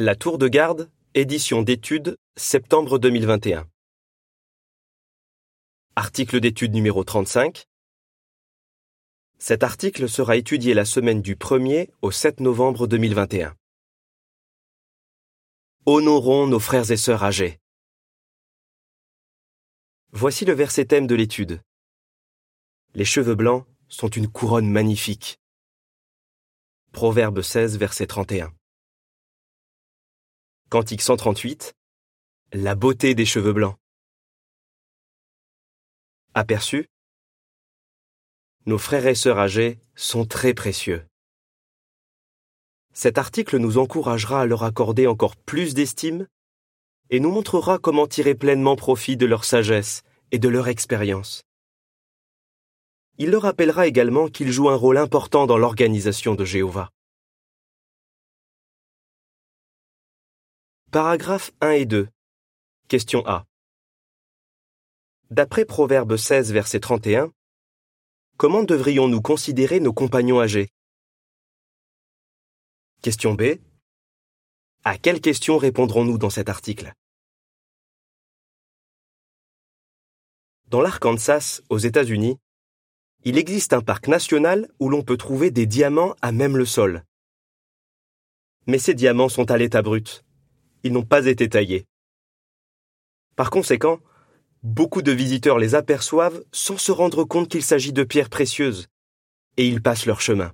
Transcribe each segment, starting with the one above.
La Tour de Garde, édition d'études, septembre 2021. Article d'étude numéro 35. Cet article sera étudié la semaine du 1er au 7 novembre 2021. Honorons nos frères et sœurs âgés. Voici le verset thème de l'étude. Les cheveux blancs sont une couronne magnifique. Proverbe 16, verset 31. Cantique 138. La beauté des cheveux blancs. Aperçu? Nos frères et sœurs âgés sont très précieux. Cet article nous encouragera à leur accorder encore plus d'estime et nous montrera comment tirer pleinement profit de leur sagesse et de leur expérience. Il leur rappellera également qu'ils jouent un rôle important dans l'organisation de Jéhovah. Paragraphes 1 et 2. Question A. D'après Proverbe 16, verset 31, comment devrions-nous considérer nos compagnons âgés? Question B. À quelles questions répondrons-nous dans cet article? Dans l'Arkansas, aux États-Unis, il existe un parc national où l'on peut trouver des diamants à même le sol. Mais ces diamants sont à l'état brut. Ils n'ont pas été taillés. Par conséquent, beaucoup de visiteurs les aperçoivent sans se rendre compte qu'il s'agit de pierres précieuses, et ils passent leur chemin.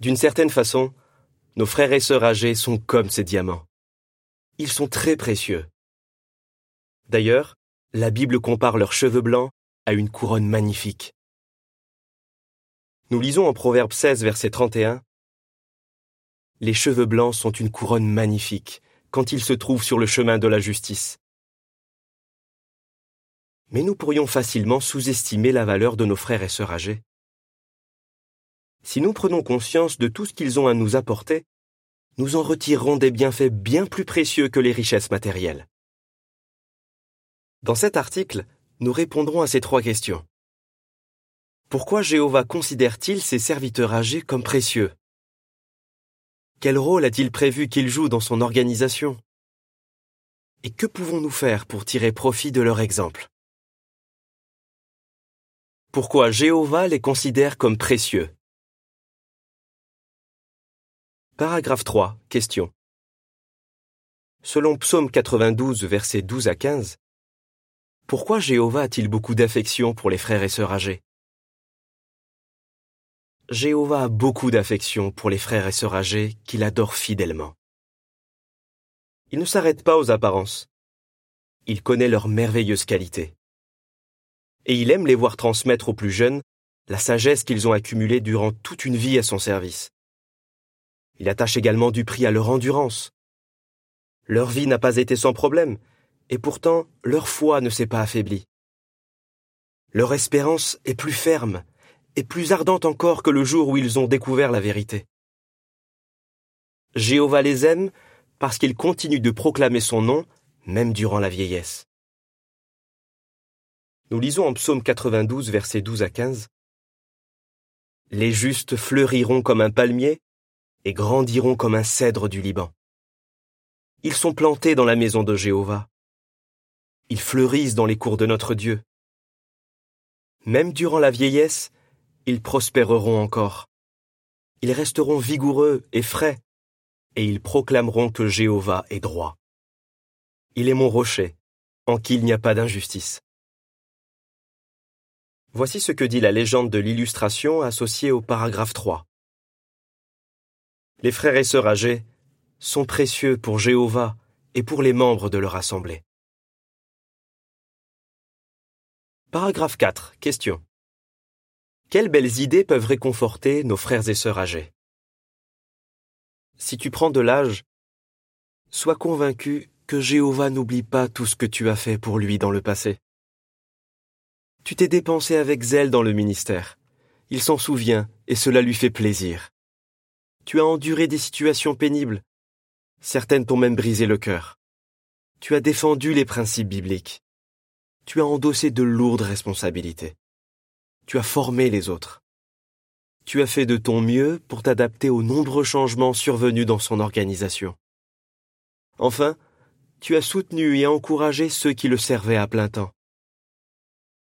D'une certaine façon, nos frères et sœurs âgés sont comme ces diamants. Ils sont très précieux. D'ailleurs, la Bible compare leurs cheveux blancs à une couronne magnifique. Nous lisons en Proverbe 16, verset 31. Les cheveux blancs sont une couronne magnifique quand ils se trouvent sur le chemin de la justice. Mais nous pourrions facilement sous-estimer la valeur de nos frères et sœurs âgés. Si nous prenons conscience de tout ce qu'ils ont à nous apporter, nous en retirerons des bienfaits bien plus précieux que les richesses matérielles. Dans cet article, nous répondrons à ces trois questions. Pourquoi Jéhovah considère-t-il ses serviteurs âgés comme précieux? Quel rôle a-t-il prévu qu'ils jouent dans son organisation? Et que pouvons-nous faire pour tirer profit de leur exemple? Pourquoi Jéhovah les considère comme précieux? Paragraphe 3. Question. Selon Psaume 92, versets 12 à 15, pourquoi Jéhovah a-t-il beaucoup d'affection pour les frères et sœurs âgés? Jéhovah a beaucoup d'affection pour les frères et sœurs âgés qu'il adore fidèlement. Il ne s'arrête pas aux apparences. Il connaît leurs merveilleuses qualités. Et il aime les voir transmettre aux plus jeunes la sagesse qu'ils ont accumulée durant toute une vie à son service. Il attache également du prix à leur endurance. Leur vie n'a pas été sans problème, et pourtant leur foi ne s'est pas affaiblie. Leur espérance est plus ferme et plus ardente encore que le jour où ils ont découvert la vérité. Jéhovah les aime parce qu'ils continuent de proclamer son nom, même durant la vieillesse. Nous lisons en psaume 92, versets 12 à 15. Les justes fleuriront comme un palmier, et grandiront comme un cèdre du Liban. Ils sont plantés dans la maison de Jéhovah. Ils fleurissent dans les cours de notre Dieu. Même durant la vieillesse, ils prospéreront encore. Ils resteront vigoureux et frais, et ils proclameront que Jéhovah est droit. Il est mon rocher, en qui il n'y a pas d'injustice. Voici ce que dit la légende de l'illustration associée au paragraphe 3. Les frères et sœurs âgés sont précieux pour Jéhovah et pour les membres de leur assemblée. Paragraphe 4. Question. Quelles belles idées peuvent réconforter nos frères et sœurs âgés? Si tu prends de l'âge, sois convaincu que Jéhovah n'oublie pas tout ce que tu as fait pour lui dans le passé. Tu t'es dépensé avec zèle dans le ministère. Il s'en souvient et cela lui fait plaisir. Tu as enduré des situations pénibles. Certaines t'ont même brisé le cœur. Tu as défendu les principes bibliques. Tu as endossé de lourdes responsabilités. Tu as formé les autres. tu as fait de ton mieux pour t'adapter aux nombreux changements survenus dans son organisation. Enfin, tu as soutenu et encouragé ceux qui le servaient à plein temps.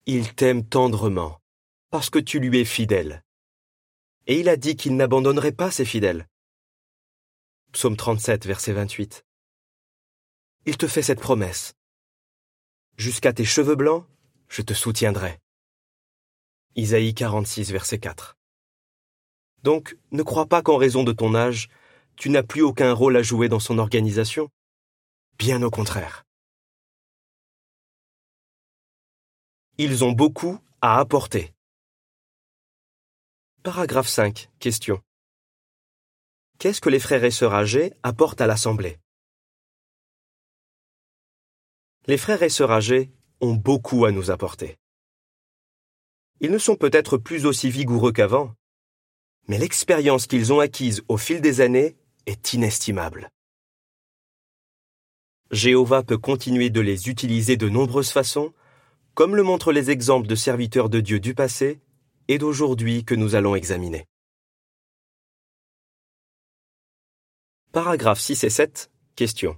Il t'aime tendrement, parce que tu lui es fidèle. Et il a dit qu'il n'abandonnerait pas ses fidèles. Psaume 37, verset 28. Il te fait cette promesse. Jusqu'à tes cheveux blancs, je te soutiendrai. Isaïe 46, verset 4. Donc, ne crois pas qu'en raison de ton âge, tu n'as plus aucun rôle à jouer dans son organisation. Bien au contraire. Ils ont beaucoup à apporter. Paragraphe 5. Question. Qu'est-ce que les frères et sœurs âgés apportent à l'Assemblée? Les frères et sœurs âgés ont beaucoup à nous apporter. Ils ne sont peut-être plus aussi vigoureux qu'avant, mais l'expérience qu'ils ont acquise au fil des années est inestimable. Jéhovah peut continuer de les utiliser de nombreuses façons, comme le montrent les exemples de serviteurs de Dieu du passé et d'aujourd'hui que nous allons examiner. Paragraphes 6 et 7. Question.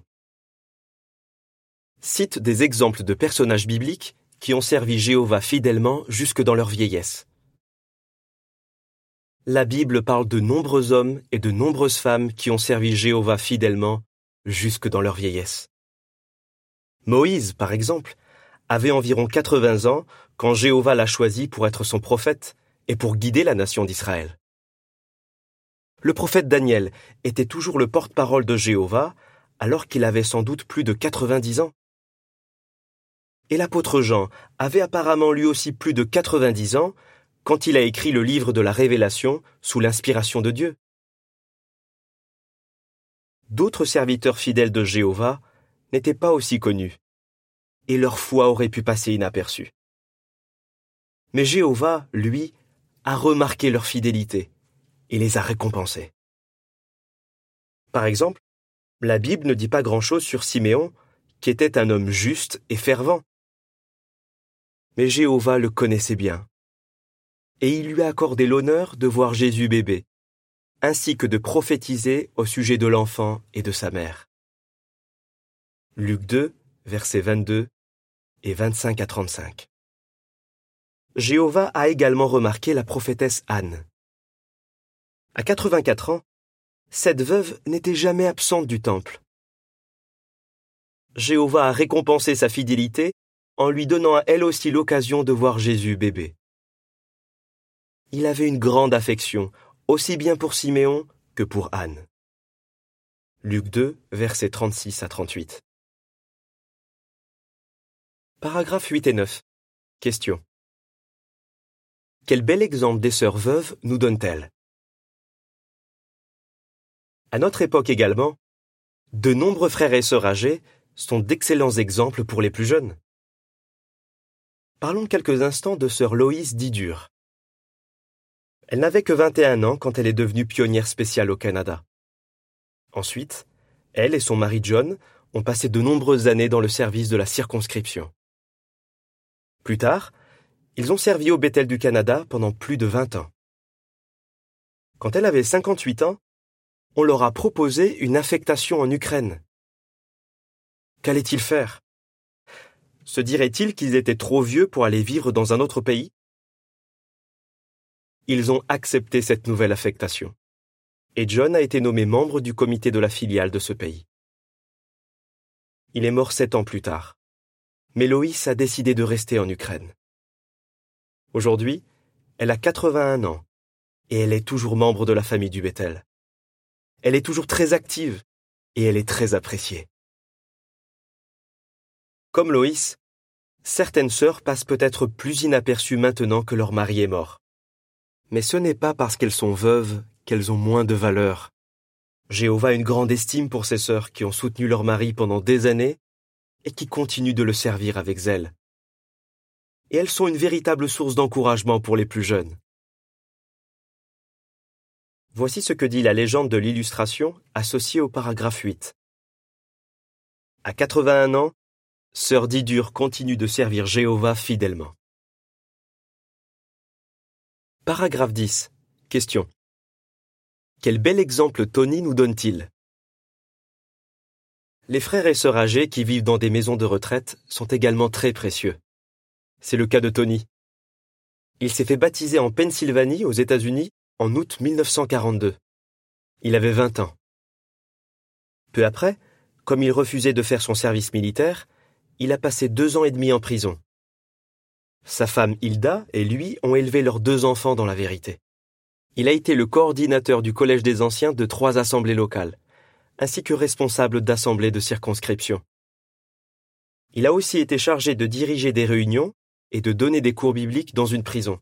Cite des exemples de personnages bibliques qui ont servi Jéhovah fidèlement jusque dans leur vieillesse. La Bible parle de nombreux hommes et de nombreuses femmes qui ont servi Jéhovah fidèlement jusque dans leur vieillesse. Moïse, par exemple, avait environ 80 ans quand Jéhovah l'a choisi pour être son prophète et pour guider la nation d'Israël. Le prophète Daniel était toujours le porte-parole de Jéhovah alors qu'il avait sans doute plus de 90 ans. Et l'apôtre Jean avait apparemment lui aussi plus de 90 ans quand il a écrit le livre de la Révélation sous l'inspiration de Dieu. D'autres serviteurs fidèles de Jéhovah n'étaient pas aussi connus, et leur foi aurait pu passer inaperçue. Mais Jéhovah, lui, a remarqué leur fidélité et les a récompensés. Par exemple, la Bible ne dit pas grand-chose sur Siméon, qui était un homme juste et fervent. Mais Jéhovah le connaissait bien, et il lui a accordé l'honneur de voir Jésus bébé, ainsi que de prophétiser au sujet de l'enfant et de sa mère. Luc 2, versets 22 et 25 à 35. Jéhovah a également remarqué la prophétesse Anne. À 84 ans, cette veuve n'était jamais absente du temple. Jéhovah a récompensé sa fidélité en lui donnant à elle aussi l'occasion de voir Jésus bébé. Il avait une grande affection, aussi bien pour Siméon que pour Anne. Luc 2, versets 36 à 38. Paragraphes 8 et 9. Question. Quel bel exemple des sœurs veuves nous donne-t-elle? À notre époque également, de nombreux frères et sœurs âgés sont d'excellents exemples pour les plus jeunes. Parlons quelques instants de sœur Loïs Didur. Elle n'avait que 21 ans quand elle est devenue pionnière spéciale au Canada. Ensuite, elle et son mari John ont passé de nombreuses années dans le service de la circonscription. Plus tard, ils ont servi au Bethel du Canada pendant plus de 20 ans. Quand elle avait 58 ans, on leur a proposé une affectation en Ukraine. Qu'allait-il faire? Se dirait-il qu'ils étaient trop vieux pour aller vivre dans un autre pays? Ils ont accepté cette nouvelle affectation. Et John a été nommé membre du comité de la filiale de ce pays. Il est mort sept ans plus tard mais Loïs a décidé de rester en Ukraine. Aujourd'hui, elle a 81 ans et elle est toujours membre de la famille du Bethel. Elle est toujours très active et elle est très appréciée. Comme Loïs, certaines sœurs passent peut-être plus inaperçues maintenant que leur mari est mort. Mais ce n'est pas parce qu'elles sont veuves qu'elles ont moins de valeur. Jéhovah a une grande estime pour ces sœurs qui ont soutenu leur mari pendant des années et qui continuent de le servir avec zèle. Et elles sont une véritable source d'encouragement pour les plus jeunes. Voici ce que dit la légende de l'illustration associée au paragraphe 8. À 81 ans, Sœur Didur continue de servir Jéhovah fidèlement. Paragraphe 10. Question. Quel bel exemple Tony nous donne-t-il? Les frères et sœurs âgés qui vivent dans des maisons de retraite sont également très précieux. C'est le cas de Tony. Il s'est fait baptiser en Pennsylvanie, aux États-Unis, en août 1942. Il avait 20 ans. Peu après, comme il refusait de faire son service militaire, il a passé deux ans et demi en prison. Sa femme Hilda et lui ont élevé leurs deux enfants dans la vérité. Il a été le coordinateur du Collège des Anciens de trois assemblées locales, ainsi que responsable d'assemblées de circonscription. Il a aussi été chargé de diriger des réunions et de donner des cours bibliques dans une prison.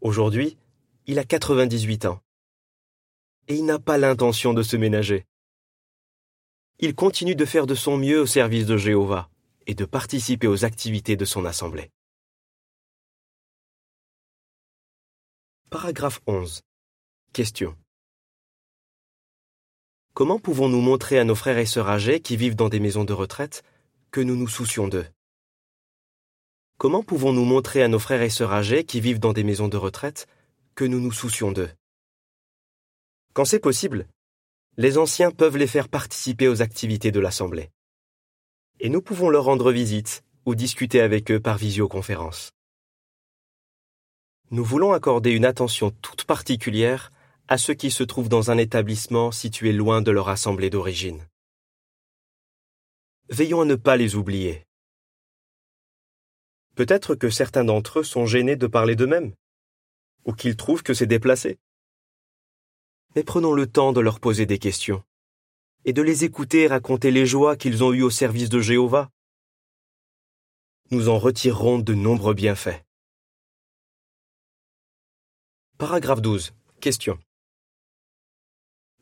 Aujourd'hui, il a 98 ans. Et il n'a pas l'intention de se ménager il continue de faire de son mieux au service de Jéhovah et de participer aux activités de son assemblée. Paragraphe 11. Question. Comment pouvons-nous montrer à nos frères et sœurs âgés qui vivent dans des maisons de retraite que nous nous soucions d'eux? Comment pouvons-nous montrer à nos frères et sœurs âgés qui vivent dans des maisons de retraite que nous nous soucions d'eux? Quand c'est possible, les anciens peuvent les faire participer aux activités de l'Assemblée. Et nous pouvons leur rendre visite ou discuter avec eux par visioconférence. Nous voulons accorder une attention toute particulière à ceux qui se trouvent dans un établissement situé loin de leur assemblée d'origine. Veillons à ne pas les oublier. Peut-être que certains d'entre eux sont gênés de parler d'eux-mêmes, ou qu'ils trouvent que c'est déplacé mais prenons le temps de leur poser des questions et de les écouter raconter les joies qu'ils ont eues au service de Jéhovah. Nous en retirerons de nombreux bienfaits. Paragraphe 12. Question.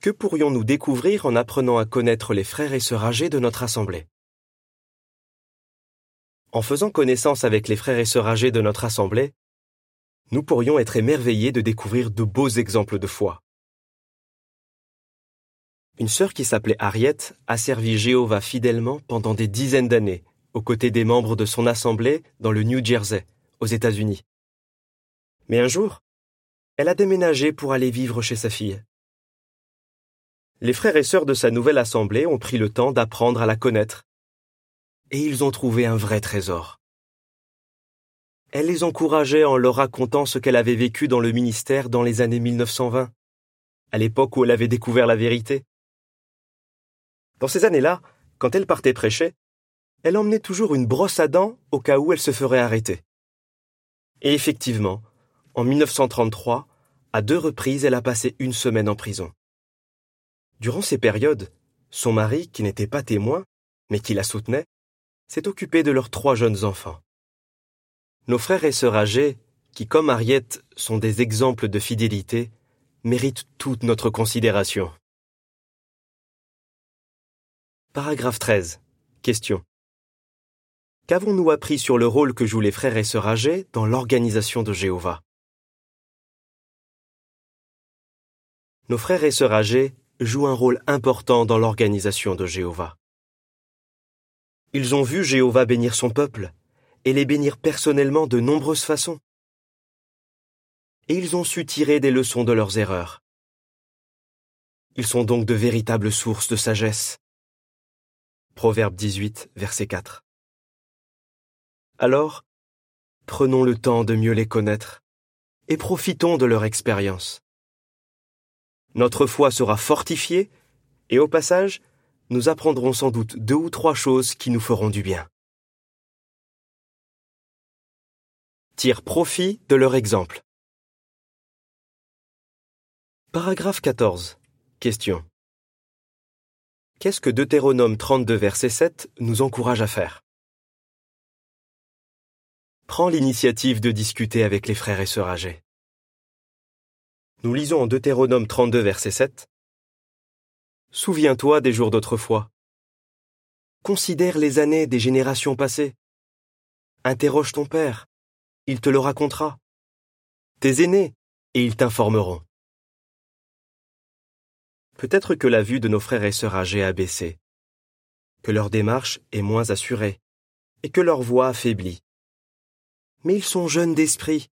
Que pourrions-nous découvrir en apprenant à connaître les frères et sœurs âgés de notre assemblée? En faisant connaissance avec les frères et sœurs âgés de notre assemblée, nous pourrions être émerveillés de découvrir de beaux exemples de foi. Une sœur qui s'appelait Harriet a servi Jéhovah fidèlement pendant des dizaines d'années, aux côtés des membres de son assemblée dans le New Jersey, aux États-Unis. Mais un jour, elle a déménagé pour aller vivre chez sa fille. Les frères et sœurs de sa nouvelle assemblée ont pris le temps d'apprendre à la connaître. Et ils ont trouvé un vrai trésor. Elle les encourageait en leur racontant ce qu'elle avait vécu dans le ministère dans les années 1920, à l'époque où elle avait découvert la vérité. Dans ces années-là, quand elle partait prêcher, elle emmenait toujours une brosse à dents au cas où elle se ferait arrêter. Et effectivement, en 1933, à deux reprises, elle a passé une semaine en prison. Durant ces périodes, son mari, qui n'était pas témoin, mais qui la soutenait, s'est occupé de leurs trois jeunes enfants. Nos frères et sœurs âgés, qui comme Harriet sont des exemples de fidélité, méritent toute notre considération. Paragraphe 13. Question. Qu'avons-nous appris sur le rôle que jouent les frères et sœurs âgés dans l'organisation de Jéhovah? Nos frères et sœurs âgés jouent un rôle important dans l'organisation de Jéhovah. Ils ont vu Jéhovah bénir son peuple et les bénir personnellement de nombreuses façons. Et ils ont su tirer des leçons de leurs erreurs. Ils sont donc de véritables sources de sagesse. Proverbe 18, verset 4. Alors, prenons le temps de mieux les connaître et profitons de leur expérience. Notre foi sera fortifiée et au passage, nous apprendrons sans doute deux ou trois choses qui nous feront du bien. Tire profit de leur exemple. Paragraphe 14. Question. Qu'est-ce que Deutéronome 32 verset 7 nous encourage à faire? Prends l'initiative de discuter avec les frères et sœurs âgés. Nous lisons en Deutéronome 32 verset 7 Souviens-toi des jours d'autrefois. Considère les années des générations passées. Interroge ton père, il te le racontera. Tes aînés, et ils t'informeront. Peut-être que la vue de nos frères et sœurs âgés a baissé, que leur démarche est moins assurée, et que leur voix affaiblit. Mais ils sont jeunes d'esprit,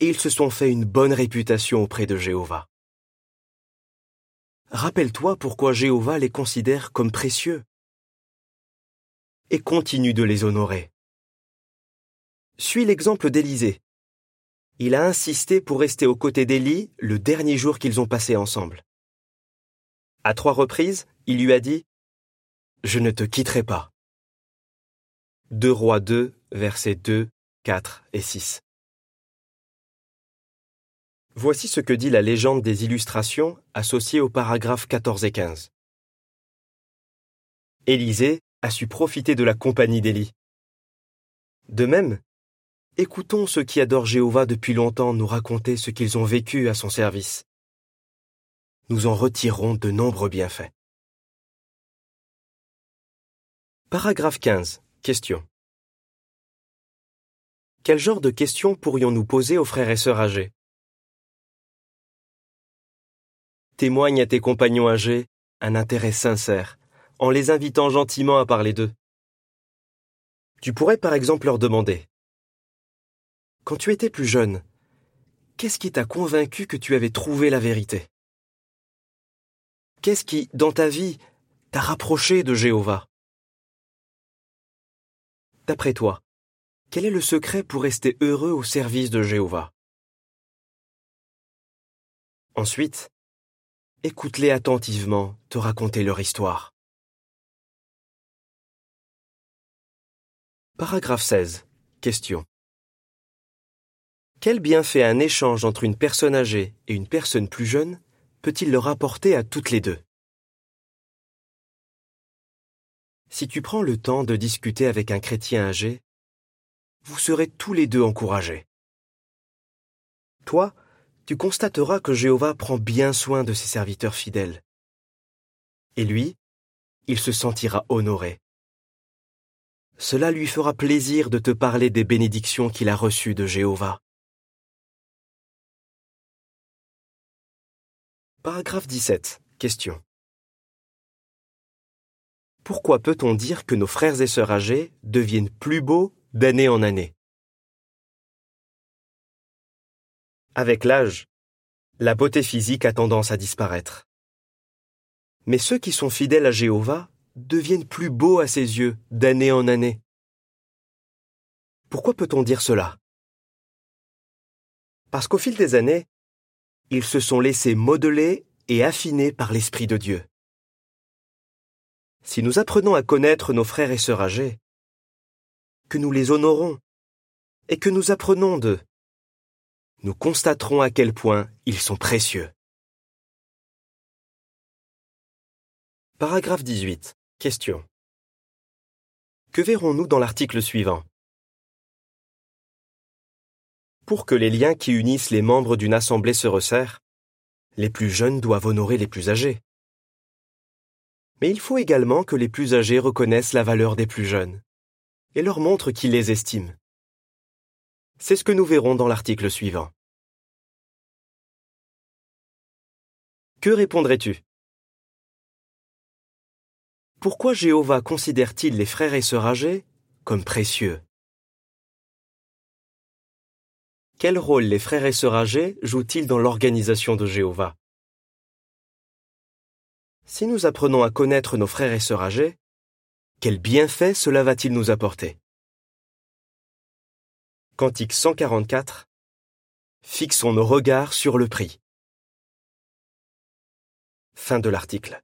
et ils se sont fait une bonne réputation auprès de Jéhovah. Rappelle-toi pourquoi Jéhovah les considère comme précieux et continue de les honorer. Suis l'exemple d'Élisée. Il a insisté pour rester aux côtés d'Élie le dernier jour qu'ils ont passé ensemble. À trois reprises, il lui a dit Je ne te quitterai pas. 2 Rois 2, versets 2, 4 et 6. Voici ce que dit la légende des illustrations associée aux paragraphes 14 et 15. Élisée a su profiter de la compagnie d'Élie. De même, écoutons ceux qui adorent Jéhovah depuis longtemps nous raconter ce qu'ils ont vécu à son service. Nous en retirerons de nombreux bienfaits. Paragraphe 15. Question. Quel genre de questions pourrions-nous poser aux frères et sœurs âgés? Témoigne à tes compagnons âgés un intérêt sincère, en les invitant gentiment à parler d'eux. Tu pourrais par exemple leur demander Quand tu étais plus jeune, qu'est-ce qui t'a convaincu que tu avais trouvé la vérité? Qu'est-ce qui, dans ta vie, t'a rapproché de Jéhovah? D'après toi, quel est le secret pour rester heureux au service de Jéhovah? Ensuite, écoute-les attentivement te raconter leur histoire. Paragraphe 16. Question. Quel bienfait un échange entre une personne âgée et une personne plus jeune? Peut-il leur apporter à toutes les deux? Si tu prends le temps de discuter avec un chrétien âgé, vous serez tous les deux encouragés. Toi, tu constateras que Jéhovah prend bien soin de ses serviteurs fidèles. Et lui, il se sentira honoré. Cela lui fera plaisir de te parler des bénédictions qu'il a reçues de Jéhovah. Paragraphe 17. Question. Pourquoi peut-on dire que nos frères et sœurs âgés deviennent plus beaux d'année en année? Avec l'âge, la beauté physique a tendance à disparaître. Mais ceux qui sont fidèles à Jéhovah deviennent plus beaux à ses yeux d'année en année. Pourquoi peut-on dire cela? Parce qu'au fil des années, ils se sont laissés modeler et affiner par l'Esprit de Dieu. Si nous apprenons à connaître nos frères et sœurs âgés, que nous les honorons et que nous apprenons d'eux, nous constaterons à quel point ils sont précieux. Paragraphe 18. Question. Que verrons-nous dans l'article suivant? Pour que les liens qui unissent les membres d'une assemblée se resserrent, les plus jeunes doivent honorer les plus âgés. Mais il faut également que les plus âgés reconnaissent la valeur des plus jeunes et leur montrent qu'ils les estiment. C'est ce que nous verrons dans l'article suivant. Que répondrais-tu? Pourquoi Jéhovah considère-t-il les frères et sœurs âgés comme précieux? Quel rôle les frères et sœurs âgés jouent-ils dans l'organisation de Jéhovah? Si nous apprenons à connaître nos frères et sœurs âgés, quel bienfait cela va-t-il nous apporter? Cantique 144 Fixons nos regards sur le prix. Fin de l'article.